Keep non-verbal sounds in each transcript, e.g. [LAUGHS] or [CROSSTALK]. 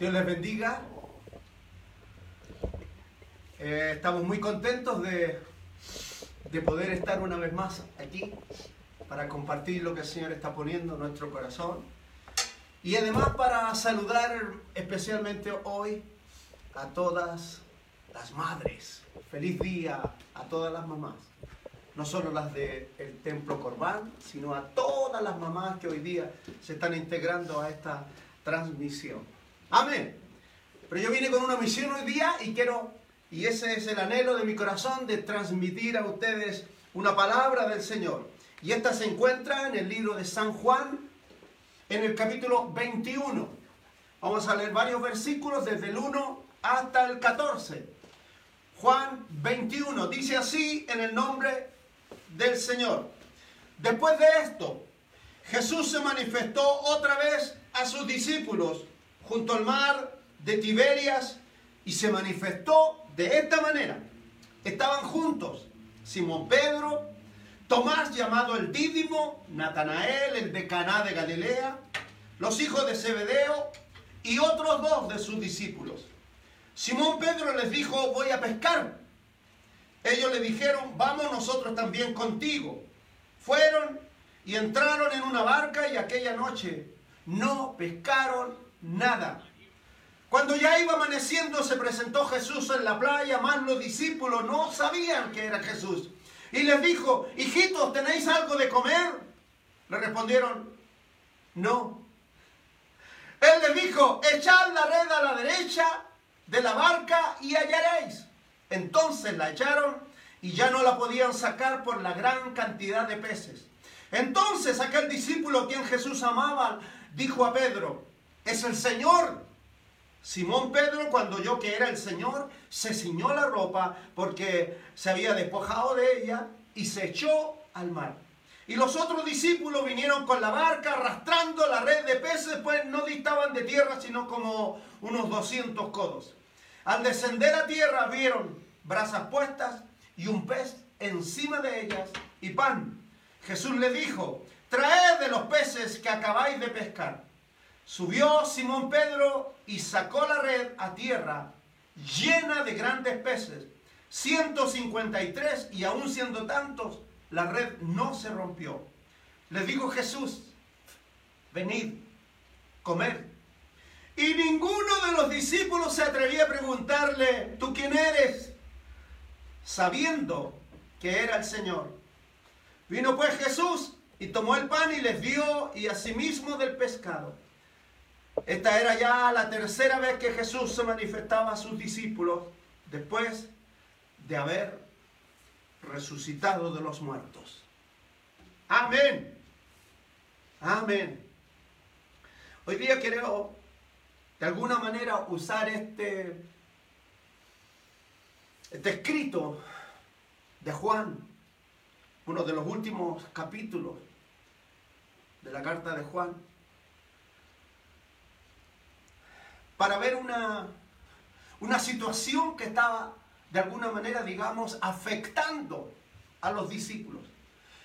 Dios les bendiga. Eh, estamos muy contentos de, de poder estar una vez más aquí para compartir lo que el Señor está poniendo en nuestro corazón. Y además para saludar especialmente hoy a todas las madres. Feliz día a todas las mamás. No solo las del Templo Corbán, sino a todas las mamás que hoy día se están integrando a esta transmisión. Amén. Pero yo vine con una misión hoy día y quiero, y ese es el anhelo de mi corazón, de transmitir a ustedes una palabra del Señor. Y esta se encuentra en el libro de San Juan, en el capítulo 21. Vamos a leer varios versículos desde el 1 hasta el 14. Juan 21 dice así en el nombre del Señor. Después de esto, Jesús se manifestó otra vez a sus discípulos junto al mar de Tiberias y se manifestó de esta manera. Estaban juntos Simón Pedro, Tomás llamado el Dídimo, Natanael, el de Caná de Galilea, los hijos de Zebedeo y otros dos de sus discípulos. Simón Pedro les dijo, voy a pescar. Ellos le dijeron, vamos nosotros también contigo. Fueron y entraron en una barca y aquella noche no pescaron nada. Cuando ya iba amaneciendo se presentó Jesús en la playa, más los discípulos no sabían que era Jesús. Y les dijo, hijitos, ¿tenéis algo de comer? Le respondieron, no. Él les dijo, echad la red a la derecha de la barca y hallaréis. Entonces la echaron y ya no la podían sacar por la gran cantidad de peces. Entonces aquel discípulo quien Jesús amaba dijo a Pedro, es el Señor. Simón Pedro, cuando oyó que era el Señor, se ciñó la ropa porque se había despojado de ella y se echó al mar. Y los otros discípulos vinieron con la barca arrastrando la red de peces, pues no distaban de tierra, sino como unos 200 codos. Al descender a tierra vieron brasas puestas y un pez encima de ellas y pan. Jesús le dijo, traed de los peces que acabáis de pescar. Subió Simón Pedro y sacó la red a tierra llena de grandes peces, 153 y aún siendo tantos, la red no se rompió. Le dijo Jesús, venid, comer. Y ninguno de los discípulos se atrevía a preguntarle, ¿tú quién eres? Sabiendo que era el Señor. Vino pues Jesús y tomó el pan y les dio y asimismo del pescado. Esta era ya la tercera vez que Jesús se manifestaba a sus discípulos después de haber resucitado de los muertos. Amén. Amén. Hoy día quiero de alguna manera usar este, este escrito de Juan, uno de los últimos capítulos de la carta de Juan, para ver una, una situación que estaba de alguna manera, digamos, afectando a los discípulos.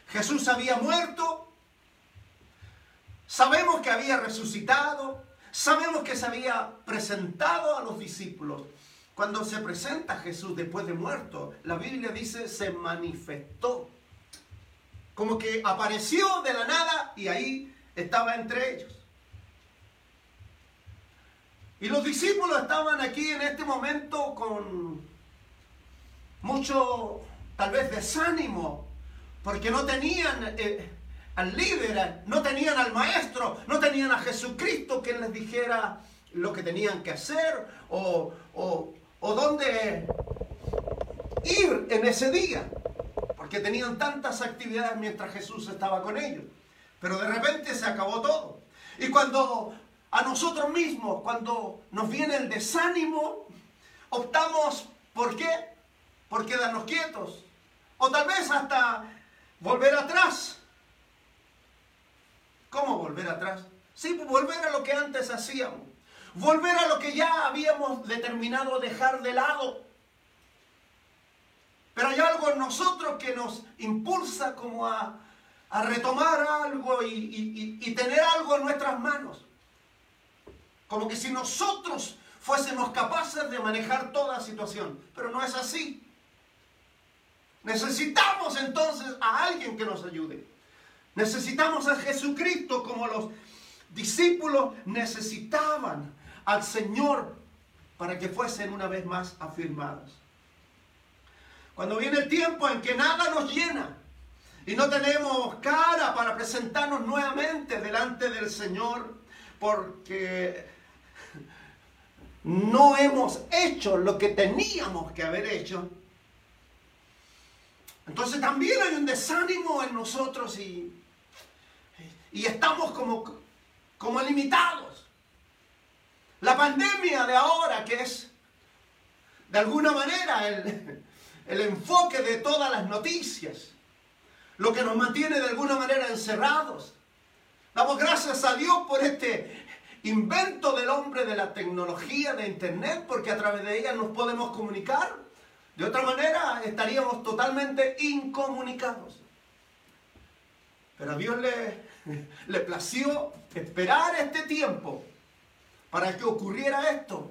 Jesús había muerto, sabemos que había resucitado, sabemos que se había presentado a los discípulos. Cuando se presenta Jesús después de muerto, la Biblia dice se manifestó. Como que apareció de la nada y ahí estaba entre ellos. Y los discípulos estaban aquí en este momento con mucho, tal vez, desánimo, porque no tenían eh, al líder, no tenían al maestro, no tenían a Jesucristo que les dijera lo que tenían que hacer o, o, o dónde ir en ese día, porque tenían tantas actividades mientras Jesús estaba con ellos. Pero de repente se acabó todo. Y cuando a nosotros mismos, cuando nos viene el desánimo, optamos por qué? Por quedarnos quietos. O tal vez hasta volver atrás. ¿Cómo volver atrás? Sí, volver a lo que antes hacíamos. Volver a lo que ya habíamos determinado dejar de lado. Pero hay algo en nosotros que nos impulsa como a, a retomar algo y, y tener algo en nuestras manos. Como que si nosotros fuésemos capaces de manejar toda situación. Pero no es así. Necesitamos entonces a alguien que nos ayude. Necesitamos a Jesucristo como los discípulos necesitaban al Señor para que fuesen una vez más afirmados. Cuando viene el tiempo en que nada nos llena y no tenemos cara para presentarnos nuevamente delante del Señor porque no hemos hecho lo que teníamos que haber hecho, entonces también hay un desánimo en nosotros y, y estamos como, como limitados. La pandemia de ahora, que es de alguna manera el, el enfoque de todas las noticias, lo que nos mantiene de alguna manera encerrados. Damos gracias a Dios por este invento del hombre de la tecnología de Internet, porque a través de ella nos podemos comunicar. De otra manera estaríamos totalmente incomunicados. Pero a Dios le, [LAUGHS] le plació esperar este tiempo para que ocurriera esto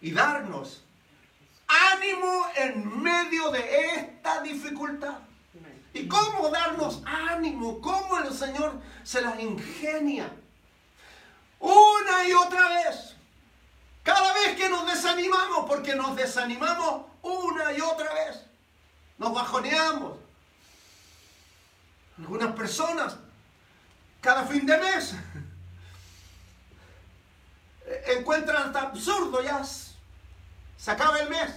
y darnos ánimo en medio de esta dificultad. ¿Y cómo darnos ánimo? ¿Cómo el Señor se las ingenia? Una y otra vez. Cada vez que nos desanimamos, porque nos desanimamos una y otra vez. Nos bajoneamos. Algunas personas, cada fin de mes, [LAUGHS] encuentran hasta absurdo ya. Se acaba el mes.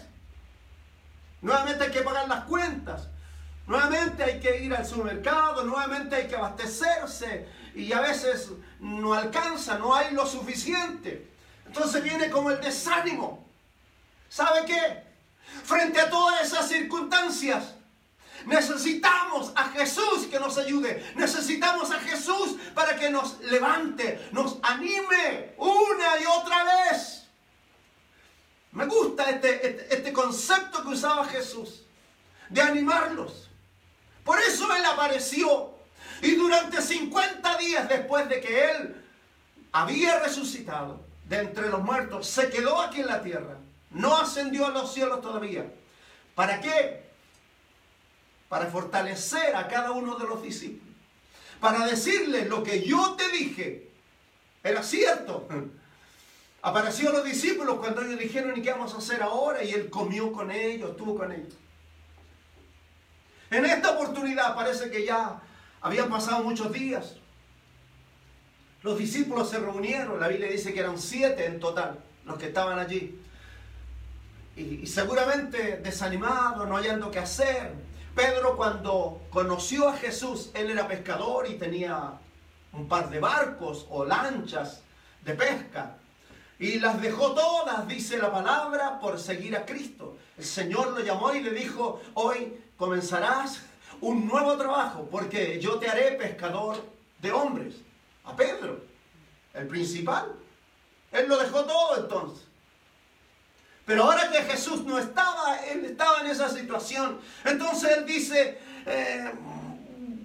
Nuevamente hay que pagar las cuentas. Nuevamente hay que ir al supermercado, nuevamente hay que abastecerse y a veces no alcanza, no hay lo suficiente. Entonces viene como el desánimo. ¿Sabe qué? Frente a todas esas circunstancias, necesitamos a Jesús que nos ayude. Necesitamos a Jesús para que nos levante, nos anime una y otra vez. Me gusta este, este, este concepto que usaba Jesús, de animarlos. Por eso Él apareció. Y durante 50 días después de que Él había resucitado de entre los muertos, se quedó aquí en la tierra. No ascendió a los cielos todavía. ¿Para qué? Para fortalecer a cada uno de los discípulos. Para decirles lo que yo te dije. Era cierto. [LAUGHS] Apareció a los discípulos cuando ellos dijeron, ¿y qué vamos a hacer ahora? Y él comió con ellos, estuvo con ellos. En esta oportunidad parece que ya habían pasado muchos días. Los discípulos se reunieron, la Biblia dice que eran siete en total los que estaban allí. Y, seguramente desanimados, no hallando qué hacer. Pedro cuando conoció a Jesús, él era pescador y tenía un par de barcos o lanchas de pesca. Y las dejó todas, dice la palabra, por seguir a Cristo. El Señor lo llamó y le dijo, hoy comenzarás un nuevo trabajo, porque yo te haré pescador de hombres. A Pedro, el principal. Él lo dejó todo entonces. Pero ahora que Jesús no estaba, él estaba en esa situación. Entonces él dice, eh,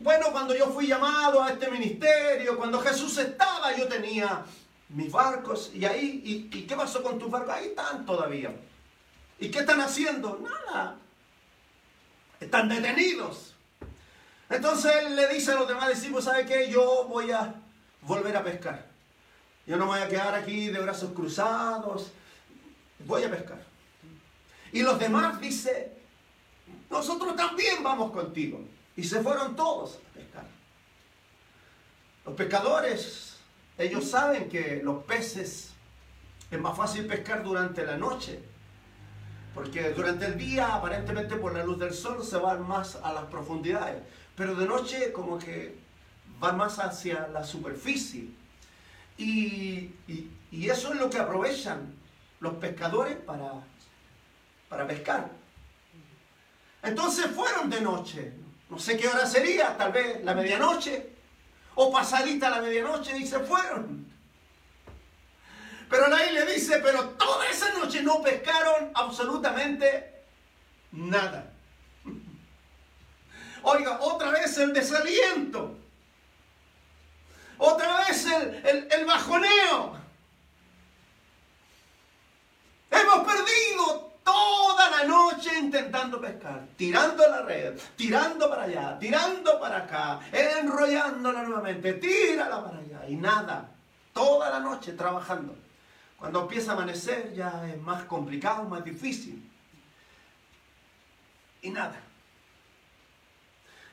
bueno, cuando yo fui llamado a este ministerio, cuando Jesús estaba, yo tenía mis barcos. Y ahí, ¿y, ¿y qué pasó con tus barcos? Ahí están todavía. ¿Y qué están haciendo? Nada están detenidos. Entonces él le dice a los demás discípulos, ¿sabe qué? Yo voy a volver a pescar. Yo no voy a quedar aquí de brazos cruzados. Voy a pescar. Y los demás dice, nosotros también vamos contigo. Y se fueron todos a pescar. Los pescadores, ellos saben que los peces es más fácil pescar durante la noche porque durante el día, aparentemente por la luz del sol, se van más a las profundidades. Pero de noche como que van más hacia la superficie. Y, eso es lo que aprovechan los pescadores para, para pescar. Entonces fueron de noche. No sé qué hora sería, tal vez la medianoche. O pasadita la medianoche y se fueron. Pero la le dice, pero toda esa noche no pescaron absolutamente nada. Oiga, otra vez el desaliento. Otra vez el, el bajoneo. Hemos perdido toda la noche intentando pescar, tirando la red, tirando para allá, tirando para acá, enrollándola nuevamente, tírala para allá y nada. Toda la noche trabajando. Cuando empieza a amanecer ya es más complicado, más difícil. Y nada.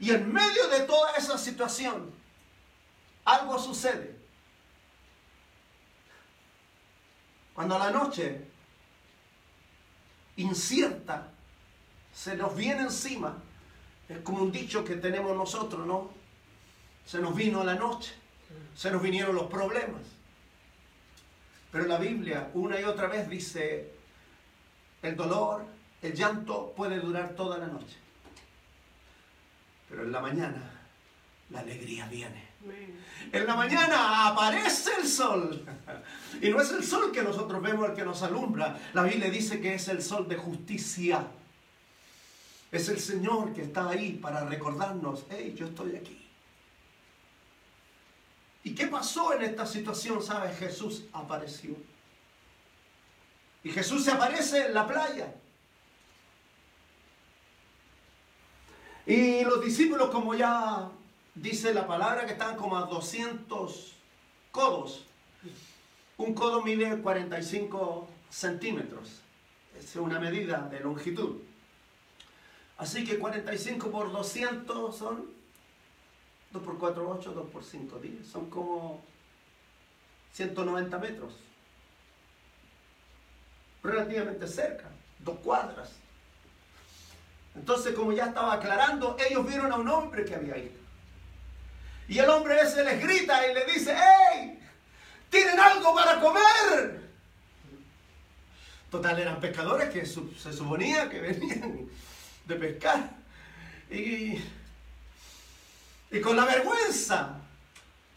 Y en medio de toda esa situación, algo sucede. Cuando la noche incierta se nos viene encima, es como un dicho que tenemos nosotros, ¿no? Se nos vino la noche, se nos vinieron los problemas. Pero la Biblia una y otra vez dice, el dolor, el llanto puede durar toda la noche. Pero en la mañana la alegría viene. En la mañana aparece el sol. Y no es el sol que nosotros vemos el que nos alumbra. La Biblia dice que es el sol de justicia. Es el Señor que está ahí para recordarnos, hey, yo estoy aquí. ¿Y qué pasó en esta situación? ¿Sabes? Jesús apareció. Y Jesús se aparece en la playa. Y los discípulos, como ya dice la palabra, que están como a 200 codos. Un codo mide 45 centímetros. Es una medida de longitud. Así que 45 por 200 son 2 por 4, 8, 2 por 5, 10. Son como 190 metros. Relativamente cerca, dos cuadras. Entonces, como ya estaba aclarando, ellos vieron a un hombre que había ido. Y el hombre ese les grita y le dice, ¡Hey! ¿Tienen algo para comer? Total, eran pescadores que se suponía que venían de pescar. Y con la vergüenza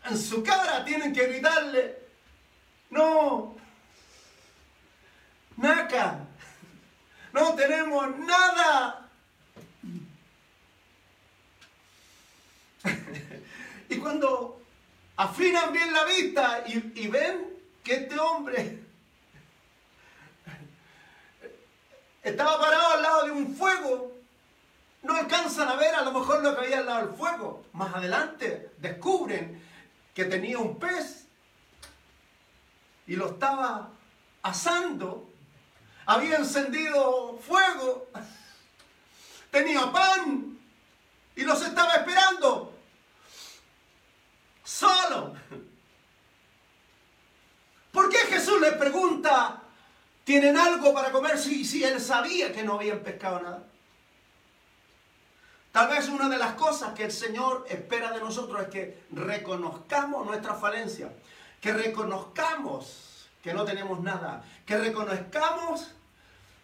en su cara tienen que gritarle, no, naca, no tenemos nada. [LAUGHS] y cuando afinan bien la vista y, ven que este hombre [LAUGHS] estaba parado al lado de un fuego, no alcanzan a ver a lo mejor lo que había al lado del fuego. Más adelante descubren que tenía un pez y lo estaba asando. Había encendido fuego. [LAUGHS] Tenía pan y los estaba esperando. Solo. ¿Por qué Jesús le pregunta, ¿tienen algo para comer? Si, si él sabía que no habían pescado nada. Tal vez una de las cosas que el Señor espera de nosotros es que reconozcamos nuestra falencia, que reconozcamos que no tenemos nada, que reconozcamos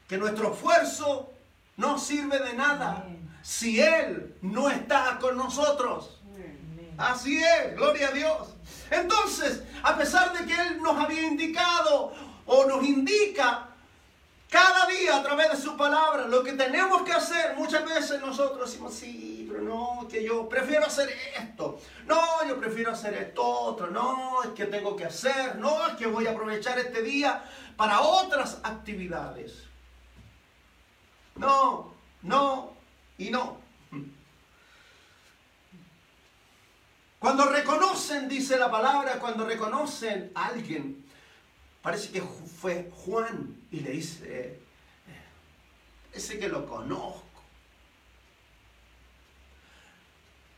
que nuestro esfuerzo no sirve de nada si Él no está con nosotros. Así es, gloria a Dios. Entonces, a pesar de que Él nos había indicado o nos indica cada día a través de su palabra, lo que tenemos que hacer, muchas veces nosotros decimos, sí, pero no, que yo prefiero hacer esto, no, yo prefiero hacer esto otro, no, es que tengo que hacer, no, es que voy a aprovechar este día para otras actividades. No, no y no. Cuando reconocen, dice la palabra, cuando reconocen a alguien, parece que fue Juan y le dice, ese que lo conozco.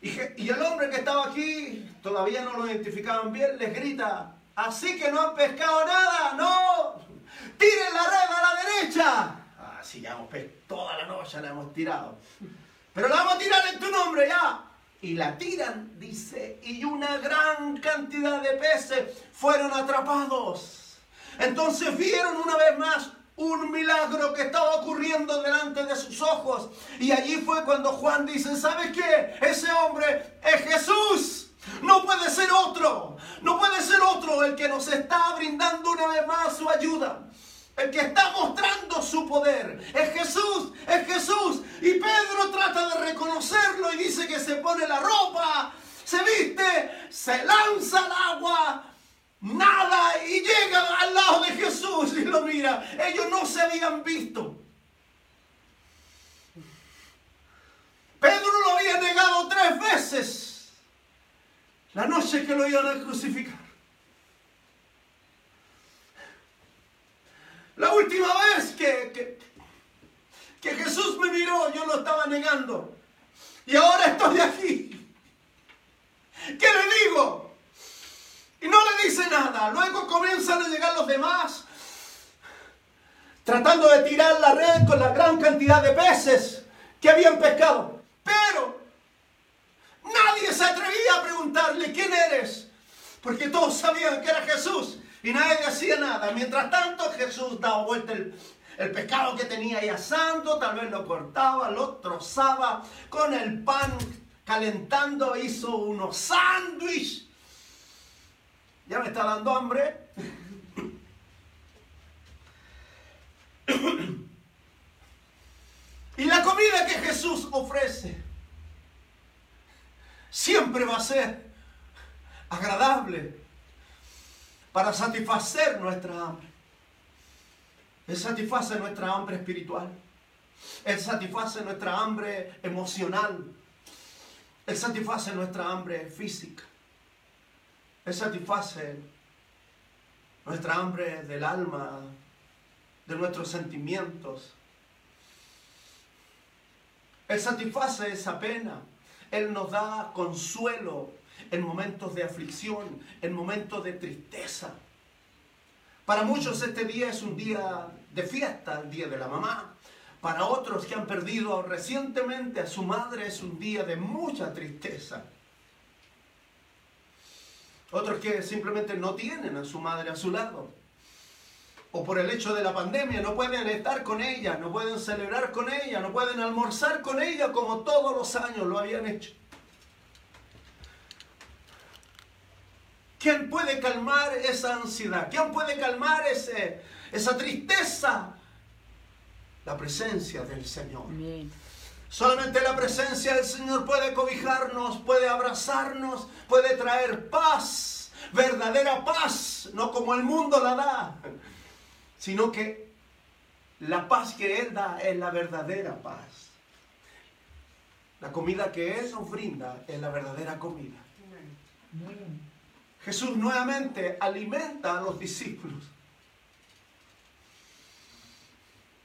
Y, el hombre que estaba aquí, todavía no lo identificaban bien, les grita, así que no han pescado nada, no, tiren la red a la derecha. Ah, sí, ya hemos pescado, toda la noche la hemos tirado. Pero la vamos a tirar en tu nombre ya. Y la tiran, dice, y una gran cantidad de peces fueron atrapados. Entonces vieron una vez más un milagro que estaba ocurriendo delante de sus ojos. Y allí fue cuando Juan dice, ¿sabes qué? Ese hombre es Jesús. No puede ser otro. No puede ser otro el que nos está brindando una vez más su ayuda. El que está mostrando su poder es Jesús, es Jesús. Y Pedro trata de reconocerlo y dice que se pone la ropa, se viste, se lanza al agua nada y llega al lado de Jesús y lo mira. Ellos no se habían visto. Pedro lo había negado tres veces la noche que lo iban a crucificar. La última vez que, que, Jesús me miró, yo estaba negando. Y ahora estoy aquí. ¿Qué le digo? Y no le dice nada. Luego comienzan a llegar los demás, tratando de tirar la red con la gran cantidad de peces que habían pescado. Pero nadie se atrevía a preguntarle, ¿quién eres? Porque todos sabían que era Jesús y nadie hacía nada. Mientras tanto Jesús daba vuelta el, el pescado que tenía ahí asando, tal vez lo cortaba, lo trozaba con el pan calentando, hizo unos sándwiches. Ya me está dando hambre. Y la comida que Jesús ofrece siempre va a ser agradable para satisfacer nuestra hambre. Él satisface nuestra hambre espiritual. Él satisface nuestra hambre emocional. Él satisface nuestra hambre física. Él satisface nuestra hambre del alma, de nuestros sentimientos. Él satisface esa pena. Él nos da consuelo en momentos de aflicción, en momentos de tristeza. Para muchos este día es un día de fiesta, el día de la mamá. Para otros que han perdido recientemente a su madre es un día de mucha tristeza. Otros que simplemente no tienen a su madre a su lado. O por el hecho de la pandemia no pueden estar con ella, no pueden celebrar con ella, no pueden almorzar con ella como todos los años lo habían hecho. ¿Quién puede calmar esa ansiedad? ¿Quién puede calmar ese, esa tristeza? La presencia del Señor. Solamente la presencia del Señor puede cobijarnos, puede abrazarnos, puede traer paz, verdadera paz, no como el mundo la da, sino que la paz que Él da es la verdadera paz. La comida que Él nos brinda es la verdadera comida. Jesús nuevamente alimenta a los discípulos.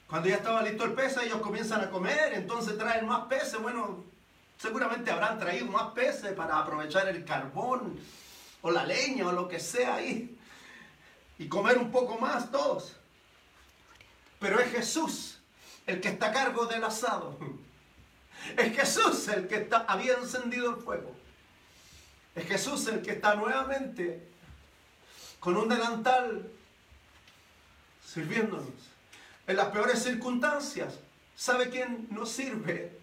Cuando ya estaba listo el pez, ellos comienzan a comer, entonces traen más peces. Bueno, seguramente habrán traído más peces para aprovechar el carbón o la leña o lo que sea ahí. Y comer un poco más todos. Pero es Jesús el que está a cargo del asado. Es Jesús el que está, había encendido el fuego. Es Jesús el que está nuevamente con un delantal sirviéndonos. En las peores circunstancias, ¿sabe quién nos sirve?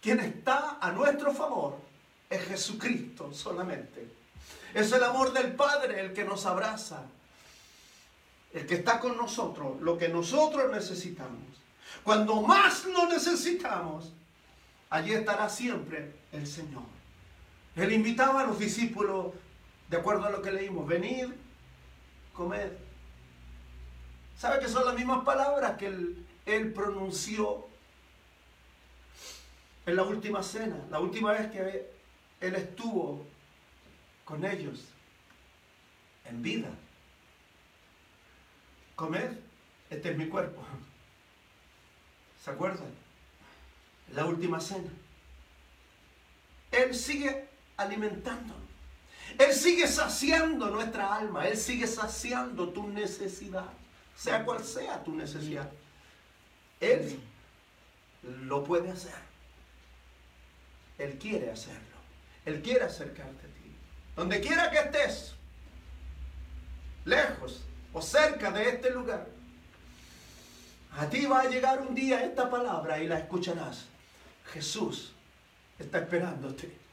Quien está a nuestro favor es Jesucristo solamente. Es el amor del Padre el que nos abraza, el que está con nosotros, lo que nosotros necesitamos. Cuando más lo necesitamos, allí estará siempre el Señor. Él invitaba a los discípulos, de acuerdo a lo que leímos, venid, comed. ¿Sabe que son las mismas palabras que él, él pronunció en la última cena, la última vez que él estuvo con ellos en vida? Comed, este es mi cuerpo. ¿Se acuerdan? La última cena. Él sigue alimentando. Él sigue saciando nuestra alma, Él sigue saciando tu necesidad, sea cual sea tu necesidad. Él lo puede hacer. Él quiere hacerlo. Él quiere acercarte a ti. Donde quiera que estés, lejos o cerca de este lugar, a ti va a llegar un día esta palabra y la escucharás. Jesús está esperándote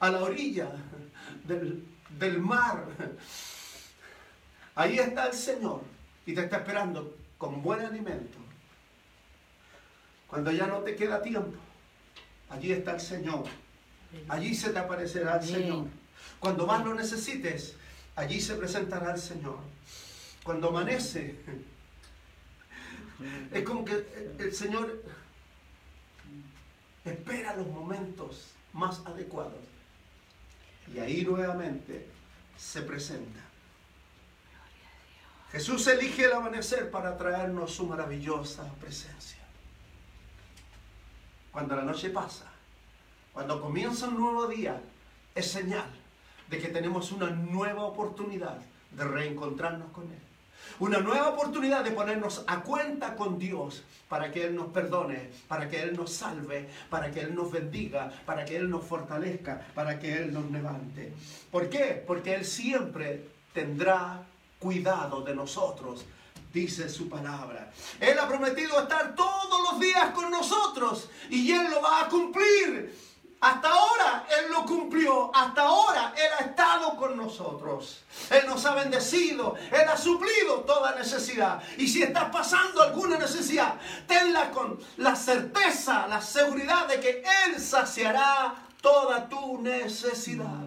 a la orilla del, mar. Ahí está el Señor y te está esperando con buen alimento. Cuando ya no te queda tiempo, allí está el Señor. Allí se te aparecerá el Señor. Cuando más lo necesites, allí se presentará el Señor. Cuando amanece, es como que el Señor espera los momentos más adecuados. Y ahí nuevamente se presenta. Jesús elige el amanecer para traernos su maravillosa presencia. Cuando la noche pasa, cuando comienza un nuevo día, es señal de que tenemos una nueva oportunidad de reencontrarnos con Él. Una nueva oportunidad de ponernos a cuenta con Dios para que Él nos perdone, para que Él nos salve, para que Él nos bendiga, para que Él nos fortalezca, para que Él nos levante. ¿Por qué? Porque Él siempre tendrá cuidado de nosotros, dice su palabra. Él ha prometido estar todos los días con nosotros y Él lo va a cumplir. Hasta ahora Él lo cumplió, hasta ahora Él ha estado con nosotros. Él nos ha bendecido, Él ha suplido toda necesidad. Y si estás pasando alguna necesidad, tenla con la certeza, la seguridad de que Él saciará toda tu necesidad.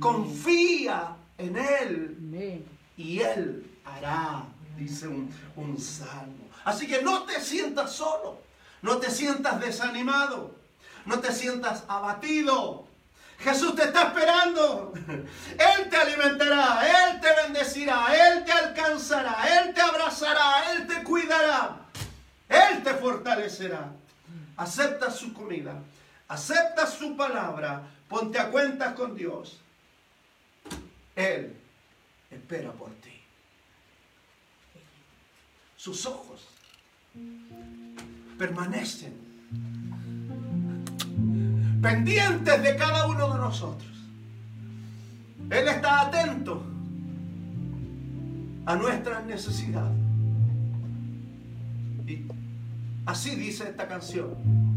Confía en Él y Él hará, dice un, un salmo. Así que no te sientas solo, no te sientas desanimado. No te sientas abatido. Jesús te está esperando. Él te alimentará, Él te bendecirá, Él te alcanzará, Él te abrazará, Él te cuidará, Él te fortalecerá. Acepta su comida, acepta su palabra, ponte a cuentas con Dios. Él espera por ti. Sus ojos permanecen pendientes de cada uno de nosotros. Él está atento a nuestras necesidades. Y así dice esta canción.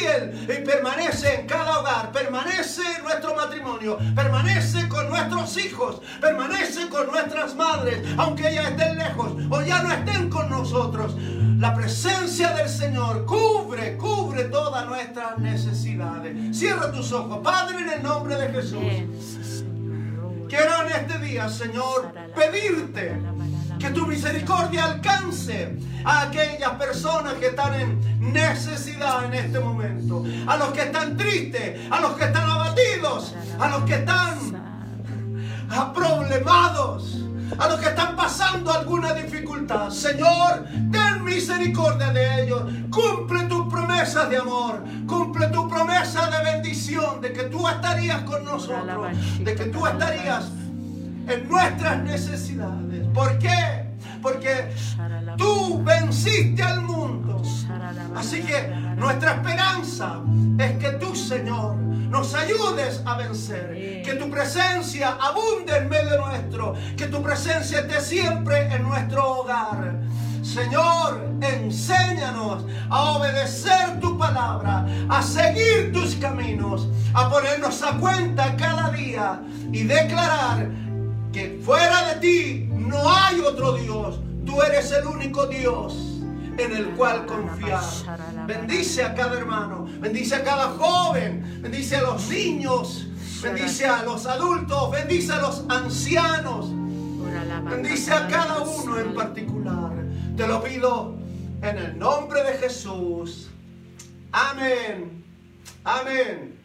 Fiel y permanece en cada hogar, permanece en nuestro matrimonio, permanece con nuestros hijos, permanece con nuestras madres, aunque ellas estén lejos o ya no estén con nosotros. La presencia del Señor cubre, cubre todas nuestras necesidades. Cierra tus ojos, Padre, en el nombre de Jesús. Quiero en este día, Señor, pedirte que tu misericordia alcance a aquellas personas que están en necesidad en este momento, a los que están tristes, a los que están abatidos, a los que están problemados, a los que están pasando alguna dificultad. Señor, ten misericordia de ellos. Cumple tus promesas de amor. Cumple tu promesa de bendición, de que tú estarías con nosotros, de que tú estarías en nuestras necesidades. ¿Por qué? Porque tú venciste al mundo. Así que nuestra esperanza es que tú, Señor, nos ayudes a vencer. Que tu presencia abunde en medio nuestro. Que tu presencia esté siempre en nuestro hogar. Señor, enséñanos a obedecer tu palabra, a seguir tus caminos, a ponernos a cuenta cada día y declarar que fuera de ti no hay otro Dios. Tú eres el único Dios en el cual confiar. Bendice a cada hermano, bendice a cada joven, bendice a los niños, bendice a los adultos, bendice a los ancianos, bendice a cada uno en particular. Te lo pido en el nombre de Jesús. Amén. Amén.